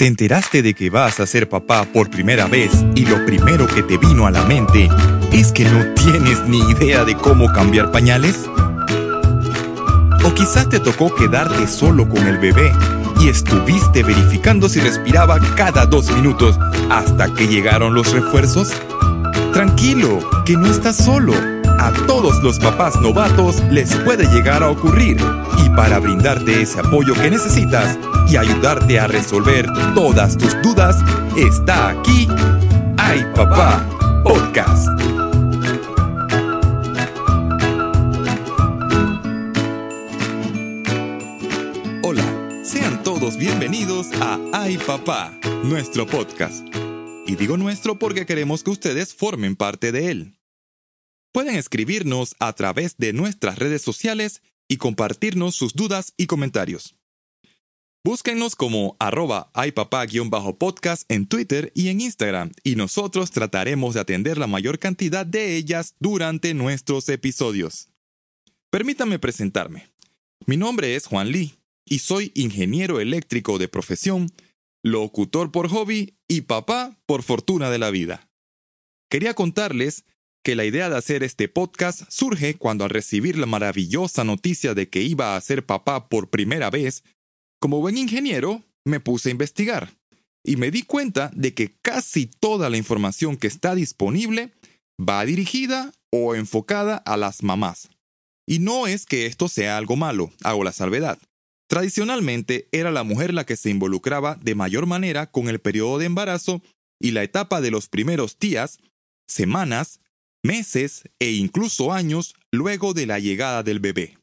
¿Te enteraste de que vas a ser papá por primera vez y lo primero que te vino a la mente es que no tienes ni idea de cómo cambiar pañales? O quizás te tocó quedarte solo con el bebé y estuviste verificando si respiraba cada dos minutos hasta que llegaron los refuerzos? Tranquilo, que no estás solo. A todos los papás novatos les puede llegar a ocurrir y para brindarte ese apoyo que necesitas, y ayudarte a resolver todas tus dudas, está aquí Ay Papá Podcast. Hola, sean todos bienvenidos a Ay Papá, nuestro podcast. Y digo nuestro porque queremos que ustedes formen parte de él. Pueden escribirnos a través de nuestras redes sociales y compartirnos sus dudas y comentarios. Búsquennos como arroba podcast en Twitter y en Instagram y nosotros trataremos de atender la mayor cantidad de ellas durante nuestros episodios. Permítame presentarme. Mi nombre es Juan Lee y soy ingeniero eléctrico de profesión, locutor por hobby y papá por fortuna de la vida. Quería contarles que la idea de hacer este podcast surge cuando al recibir la maravillosa noticia de que iba a ser papá por primera vez, como buen ingeniero, me puse a investigar y me di cuenta de que casi toda la información que está disponible va dirigida o enfocada a las mamás. Y no es que esto sea algo malo, hago la salvedad. Tradicionalmente era la mujer la que se involucraba de mayor manera con el periodo de embarazo y la etapa de los primeros días, semanas, meses e incluso años luego de la llegada del bebé.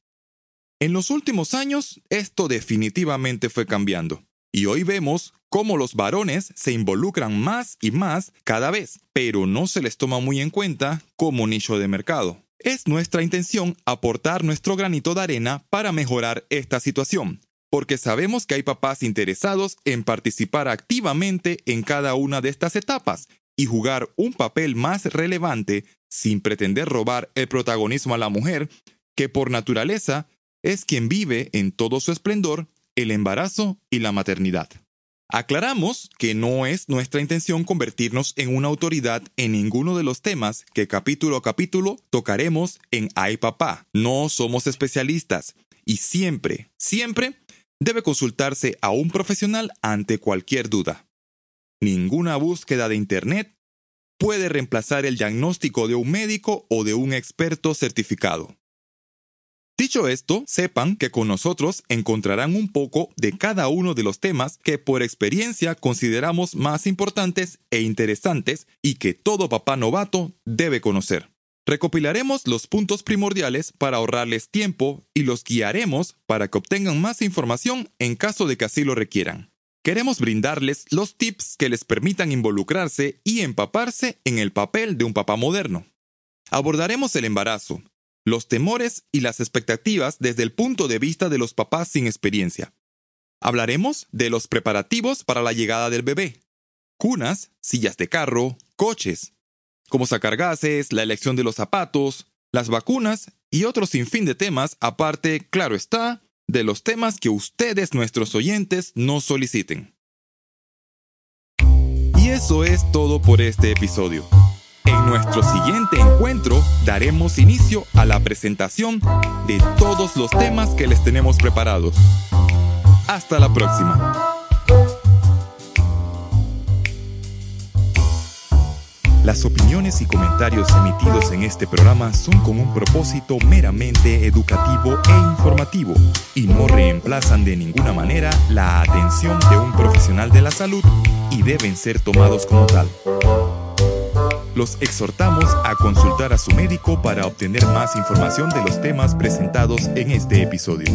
En los últimos años, esto definitivamente fue cambiando. Y hoy vemos cómo los varones se involucran más y más cada vez, pero no se les toma muy en cuenta como nicho de mercado. Es nuestra intención aportar nuestro granito de arena para mejorar esta situación, porque sabemos que hay papás interesados en participar activamente en cada una de estas etapas y jugar un papel más relevante sin pretender robar el protagonismo a la mujer, que por naturaleza es quien vive en todo su esplendor el embarazo y la maternidad. Aclaramos que no es nuestra intención convertirnos en una autoridad en ninguno de los temas que capítulo a capítulo tocaremos en Ay Papá. No somos especialistas y siempre, siempre debe consultarse a un profesional ante cualquier duda. Ninguna búsqueda de Internet puede reemplazar el diagnóstico de un médico o de un experto certificado. Dicho esto, sepan que con nosotros encontrarán un poco de cada uno de los temas que por experiencia consideramos más importantes e interesantes y que todo papá novato debe conocer. Recopilaremos los puntos primordiales para ahorrarles tiempo y los guiaremos para que obtengan más información en caso de que así lo requieran. Queremos brindarles los tips que les permitan involucrarse y empaparse en el papel de un papá moderno. Abordaremos el embarazo, los temores y las expectativas desde el punto de vista de los papás sin experiencia. Hablaremos de los preparativos para la llegada del bebé. Cunas, sillas de carro, coches. Cómo sacar gases, la elección de los zapatos, las vacunas y otro sinfín de temas, aparte, claro está, de los temas que ustedes, nuestros oyentes, nos soliciten. Y eso es todo por este episodio. En nuestro siguiente encuentro daremos inicio a la presentación de todos los temas que les tenemos preparados. Hasta la próxima. Las opiniones y comentarios emitidos en este programa son con un propósito meramente educativo e informativo y no reemplazan de ninguna manera la atención de un profesional de la salud y deben ser tomados como tal los exhortamos a consultar a su médico para obtener más información de los temas presentados en este episodio.